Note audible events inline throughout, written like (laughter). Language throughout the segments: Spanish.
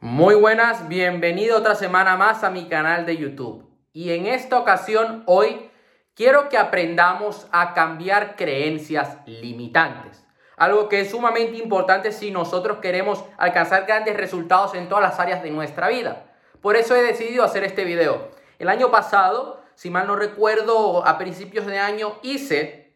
Muy buenas, bienvenido otra semana más a mi canal de YouTube. Y en esta ocasión, hoy, quiero que aprendamos a cambiar creencias limitantes. Algo que es sumamente importante si nosotros queremos alcanzar grandes resultados en todas las áreas de nuestra vida. Por eso he decidido hacer este video. El año pasado, si mal no recuerdo, a principios de año hice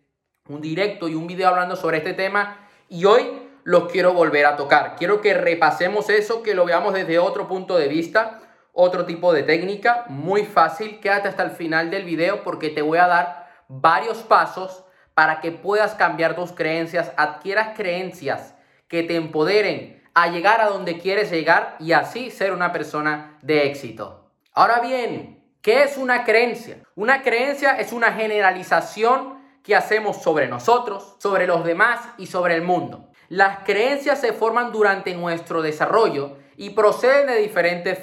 un directo y un video hablando sobre este tema y hoy los quiero volver a tocar. Quiero que repasemos eso, que lo veamos desde otro punto de vista, otro tipo de técnica, muy fácil. Quédate hasta el final del video porque te voy a dar varios pasos para que puedas cambiar tus creencias, adquieras creencias que te empoderen a llegar a donde quieres llegar y así ser una persona de éxito. Ahora bien, ¿qué es una creencia? Una creencia es una generalización que hacemos sobre nosotros, sobre los demás y sobre el mundo. Las creencias se forman durante nuestro desarrollo y proceden de diferentes,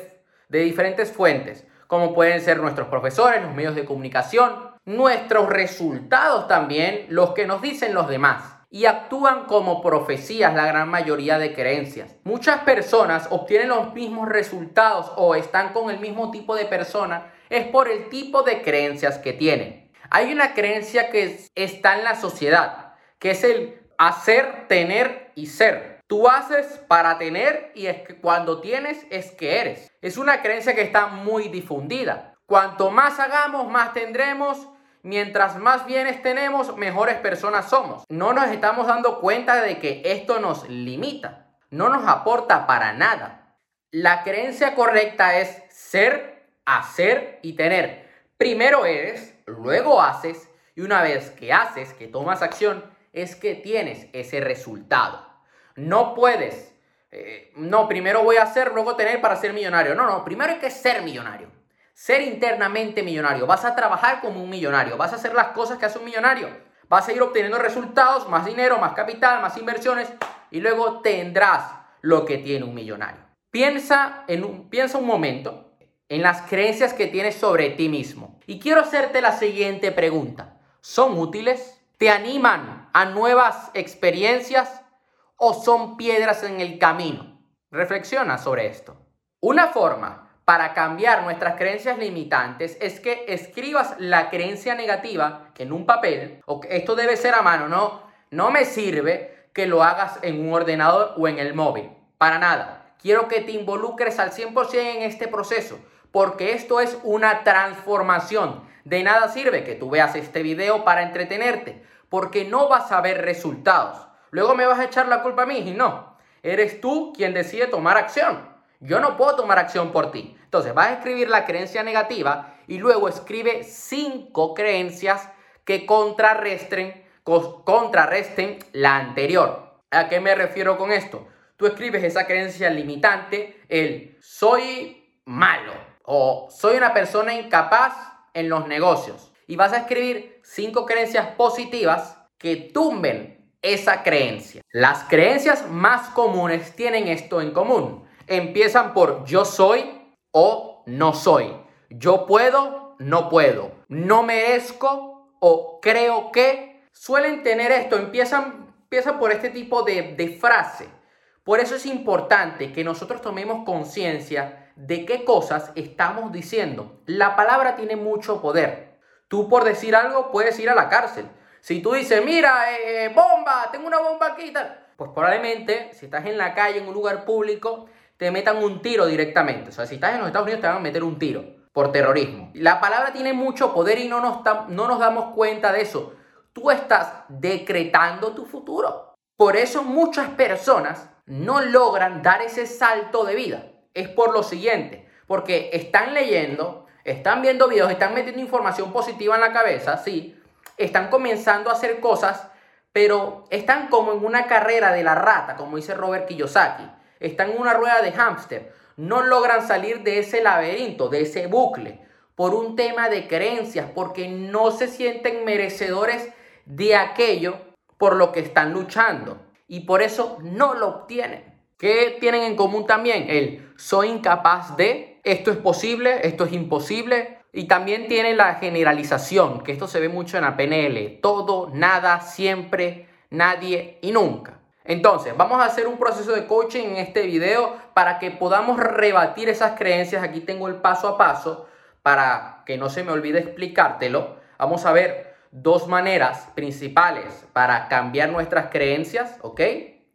de diferentes fuentes, como pueden ser nuestros profesores, los medios de comunicación, nuestros resultados también, los que nos dicen los demás y actúan como profecías la gran mayoría de creencias. Muchas personas obtienen los mismos resultados o están con el mismo tipo de persona es por el tipo de creencias que tienen. Hay una creencia que está en la sociedad, que es el hacer, tener y ser. Tú haces para tener y es que cuando tienes es que eres. Es una creencia que está muy difundida. Cuanto más hagamos, más tendremos. Mientras más bienes tenemos, mejores personas somos. No nos estamos dando cuenta de que esto nos limita. No nos aporta para nada. La creencia correcta es ser, hacer y tener. Primero eres, luego haces y una vez que haces, que tomas acción, es que tienes ese resultado. No puedes, eh, no, primero voy a hacer, luego tener para ser millonario. No, no, primero hay que ser millonario. Ser internamente millonario. Vas a trabajar como un millonario. Vas a hacer las cosas que hace un millonario. Vas a ir obteniendo resultados, más dinero, más capital, más inversiones y luego tendrás lo que tiene un millonario. Piensa, en un, piensa un momento en las creencias que tienes sobre ti mismo. Y quiero hacerte la siguiente pregunta. ¿Son útiles? ¿Te animan a nuevas experiencias o son piedras en el camino? Reflexiona sobre esto. Una forma para cambiar nuestras creencias limitantes es que escribas la creencia negativa en un papel. Esto debe ser a mano, no, no me sirve que lo hagas en un ordenador o en el móvil. Para nada. Quiero que te involucres al 100% en este proceso porque esto es una transformación. De nada sirve que tú veas este video para entretenerte, porque no vas a ver resultados. Luego me vas a echar la culpa a mí y no. Eres tú quien decide tomar acción. Yo no puedo tomar acción por ti. Entonces vas a escribir la creencia negativa y luego escribe cinco creencias que contrarresten, contrarresten la anterior. ¿A qué me refiero con esto? Tú escribes esa creencia limitante, el soy malo o soy una persona incapaz en los negocios. Y vas a escribir cinco creencias positivas que tumben esa creencia. Las creencias más comunes tienen esto en común. Empiezan por yo soy o no soy. Yo puedo, no puedo. No merezco o creo que. Suelen tener esto, empiezan, empiezan por este tipo de, de frase. Por eso es importante que nosotros tomemos conciencia de qué cosas estamos diciendo. La palabra tiene mucho poder. Tú por decir algo puedes ir a la cárcel. Si tú dices, mira, eh, bomba, tengo una bomba aquí tal, pues probablemente si estás en la calle, en un lugar público, te metan un tiro directamente. O sea, si estás en los Estados Unidos te van a meter un tiro por terrorismo. La palabra tiene mucho poder y no nos damos cuenta de eso. Tú estás decretando tu futuro. Por eso muchas personas no logran dar ese salto de vida es por lo siguiente, porque están leyendo, están viendo videos, están metiendo información positiva en la cabeza, sí, están comenzando a hacer cosas, pero están como en una carrera de la rata, como dice Robert Kiyosaki, están en una rueda de hámster, no logran salir de ese laberinto, de ese bucle, por un tema de creencias, porque no se sienten merecedores de aquello por lo que están luchando y por eso no lo obtienen. ¿Qué tienen en común también? El soy incapaz de, esto es posible, esto es imposible. Y también tienen la generalización, que esto se ve mucho en la PNL. Todo, nada, siempre, nadie y nunca. Entonces, vamos a hacer un proceso de coaching en este video para que podamos rebatir esas creencias. Aquí tengo el paso a paso para que no se me olvide explicártelo. Vamos a ver dos maneras principales para cambiar nuestras creencias, ¿ok?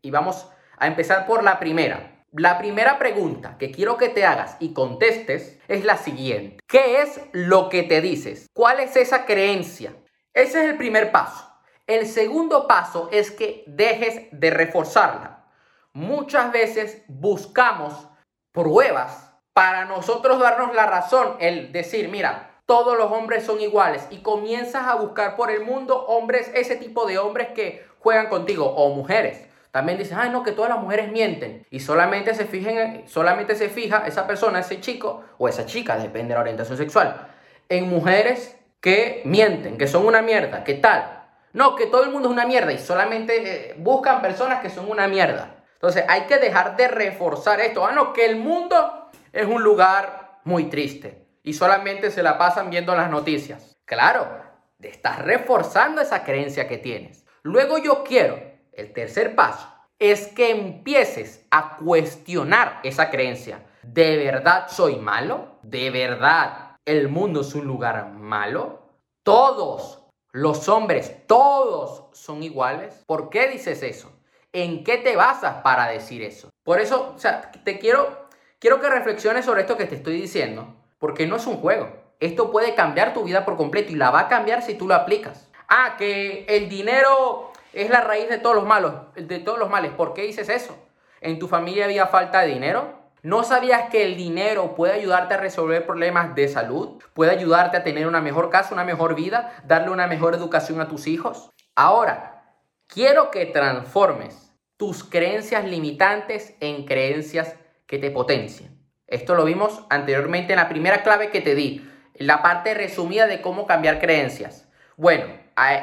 Y vamos a empezar por la primera. La primera pregunta que quiero que te hagas y contestes es la siguiente. ¿Qué es lo que te dices? ¿Cuál es esa creencia? Ese es el primer paso. El segundo paso es que dejes de reforzarla. Muchas veces buscamos pruebas para nosotros darnos la razón, el decir, mira, todos los hombres son iguales y comienzas a buscar por el mundo hombres, ese tipo de hombres que juegan contigo o mujeres. También dices, ay no, que todas las mujeres mienten y solamente se, fijen, solamente se fija esa persona, ese chico o esa chica, depende de la orientación sexual, en mujeres que mienten, que son una mierda, ¿qué tal? No, que todo el mundo es una mierda y solamente eh, buscan personas que son una mierda. Entonces hay que dejar de reforzar esto. Ah, no, que el mundo es un lugar muy triste y solamente se la pasan viendo las noticias. Claro, estás reforzando esa creencia que tienes. Luego yo quiero, el tercer paso, es que empieces a cuestionar esa creencia. ¿De verdad soy malo? ¿De verdad el mundo es un lugar malo? Todos los hombres, todos son iguales. ¿Por qué dices eso? ¿En qué te basas para decir eso? Por eso, o sea, te quiero, quiero que reflexiones sobre esto que te estoy diciendo, porque no es un juego. Esto puede cambiar tu vida por completo y la va a cambiar si tú lo aplicas. Ah, que el dinero es la raíz de todos los malos, de todos los males. ¿Por qué dices eso? ¿En tu familia había falta de dinero? ¿No sabías que el dinero puede ayudarte a resolver problemas de salud? ¿Puede ayudarte a tener una mejor casa, una mejor vida, darle una mejor educación a tus hijos? Ahora, quiero que transformes tus creencias limitantes en creencias que te potencien. Esto lo vimos anteriormente en la primera clave que te di, la parte resumida de cómo cambiar creencias. Bueno,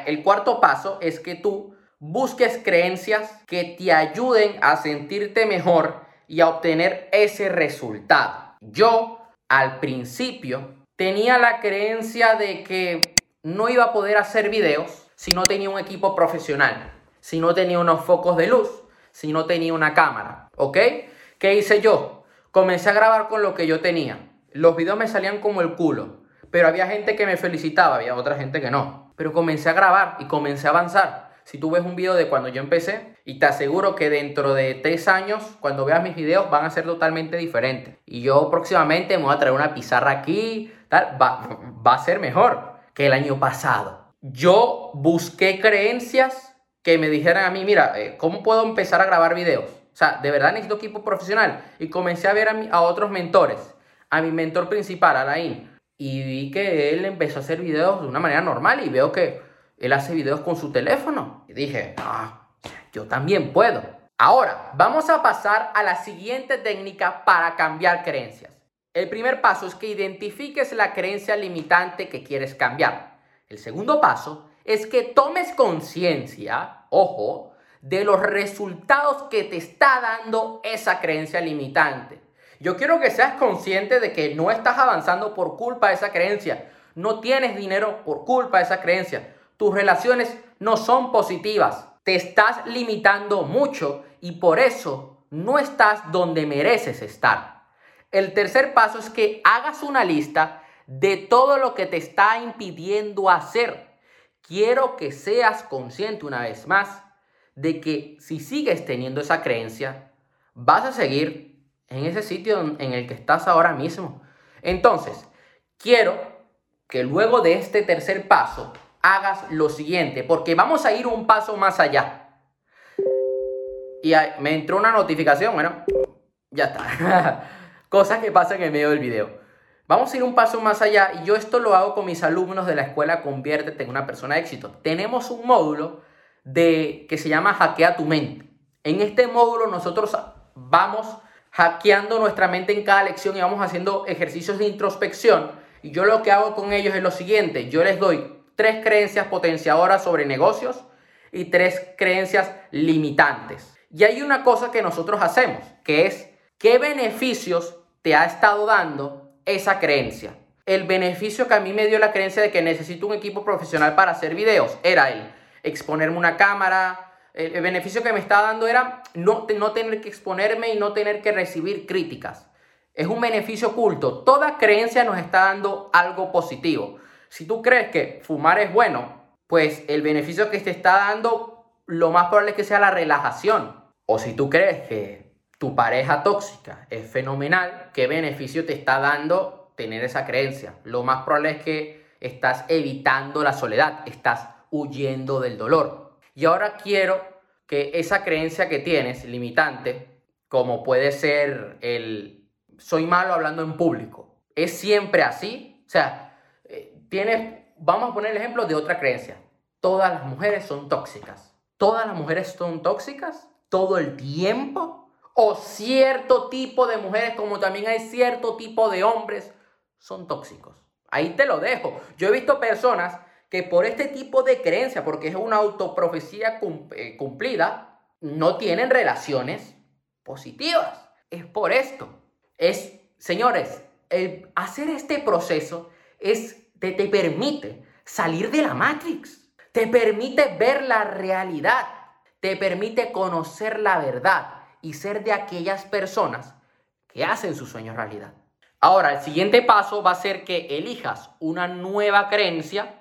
el cuarto paso es que tú busques creencias que te ayuden a sentirte mejor y a obtener ese resultado. Yo al principio tenía la creencia de que no iba a poder hacer videos si no tenía un equipo profesional, si no tenía unos focos de luz, si no tenía una cámara, ¿ok? ¿Qué hice yo? Comencé a grabar con lo que yo tenía. Los videos me salían como el culo, pero había gente que me felicitaba, había otra gente que no. Pero comencé a grabar y comencé a avanzar. Si tú ves un video de cuando yo empecé, y te aseguro que dentro de tres años, cuando veas mis videos, van a ser totalmente diferentes. Y yo próximamente me voy a traer una pizarra aquí, tal, va, va a ser mejor que el año pasado. Yo busqué creencias que me dijeran a mí, mira, eh, ¿cómo puedo empezar a grabar videos? O sea, de verdad necesito equipo profesional. Y comencé a ver a, a otros mentores. A mi mentor principal, Alain. Y vi que él empezó a hacer videos de una manera normal y veo que él hace videos con su teléfono. Y dije, ah, yo también puedo. Ahora, vamos a pasar a la siguiente técnica para cambiar creencias. El primer paso es que identifiques la creencia limitante que quieres cambiar. El segundo paso es que tomes conciencia, ojo, de los resultados que te está dando esa creencia limitante. Yo quiero que seas consciente de que no estás avanzando por culpa de esa creencia. No tienes dinero por culpa de esa creencia tus relaciones no son positivas, te estás limitando mucho y por eso no estás donde mereces estar. El tercer paso es que hagas una lista de todo lo que te está impidiendo hacer. Quiero que seas consciente una vez más de que si sigues teniendo esa creencia, vas a seguir en ese sitio en el que estás ahora mismo. Entonces, quiero que luego de este tercer paso hagas lo siguiente, porque vamos a ir un paso más allá. Y me entró una notificación, bueno, ya está. (laughs) Cosas que pasan en medio del video. Vamos a ir un paso más allá y yo esto lo hago con mis alumnos de la escuela Conviértete en una persona de éxito. Tenemos un módulo de, que se llama Hackea tu mente. En este módulo nosotros vamos hackeando nuestra mente en cada lección y vamos haciendo ejercicios de introspección. Y yo lo que hago con ellos es lo siguiente, yo les doy tres creencias potenciadoras sobre negocios y tres creencias limitantes. Y hay una cosa que nosotros hacemos, que es qué beneficios te ha estado dando esa creencia. El beneficio que a mí me dio la creencia de que necesito un equipo profesional para hacer videos era el exponerme una cámara, el, beneficio que me está dando era no, no tener que exponerme y no tener que recibir críticas. Es un beneficio oculto. Toda creencia nos está dando algo positivo. Si tú crees que fumar es bueno, pues el beneficio que te está dando, lo más probable es que sea la relajación. O si tú crees que tu pareja tóxica es fenomenal, ¿qué beneficio te está dando tener esa creencia? Lo más probable es que estás evitando la soledad, estás huyendo del dolor. Y ahora quiero que esa creencia que tienes, limitante, como puede ser el soy malo hablando en público, ¿es siempre así? O sea, tienes, vamos a poner el ejemplo de otra creencia. Todas las mujeres son tóxicas. ¿Todas las mujeres son tóxicas? ¿Todo el tiempo? ¿O cierto tipo de mujeres, como también hay cierto tipo de hombres, son tóxicos? Ahí te lo dejo. Yo he visto personas que por este tipo de creencia, porque es una autoprofecía eh, cumplida, no tienen relaciones positivas. Es por esto. Es, señores, hacer este proceso es, te, te permite salir de la Matrix, te permite ver la realidad, te permite conocer la verdad y ser de aquellas personas que hacen su sueño realidad. Ahora, el siguiente paso va a ser que elijas una nueva creencia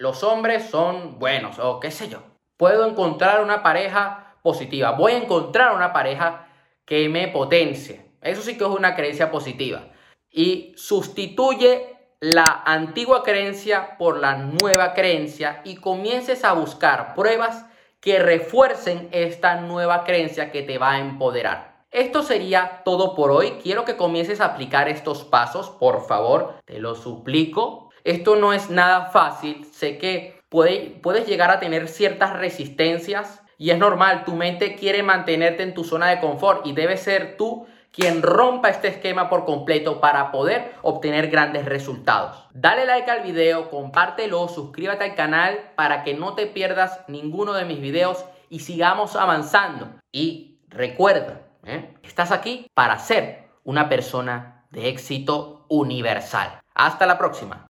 los hombres son buenos o qué sé yo. Puedo encontrar una pareja positiva. Voy a encontrar una pareja que me potencie. Eso sí que es una creencia positiva. Y sustituye la antigua creencia por la nueva creencia y comiences a buscar pruebas que refuercen esta nueva creencia que te va a empoderar. Esto sería todo por hoy. Quiero que comiences a aplicar estos pasos, por favor, te lo suplico. Esto no es nada fácil, sé que puedes llegar a tener ciertas resistencias y es normal, tu mente quiere mantenerte en tu zona de confort y debe ser tú quien rompa este esquema por completo para poder obtener grandes resultados. Dale like al video, compártelo, suscríbete al canal para que no te pierdas ninguno de mis videos y sigamos avanzando. Y recuerda, ¿eh? estás aquí para ser una persona de éxito universal. Hasta la próxima.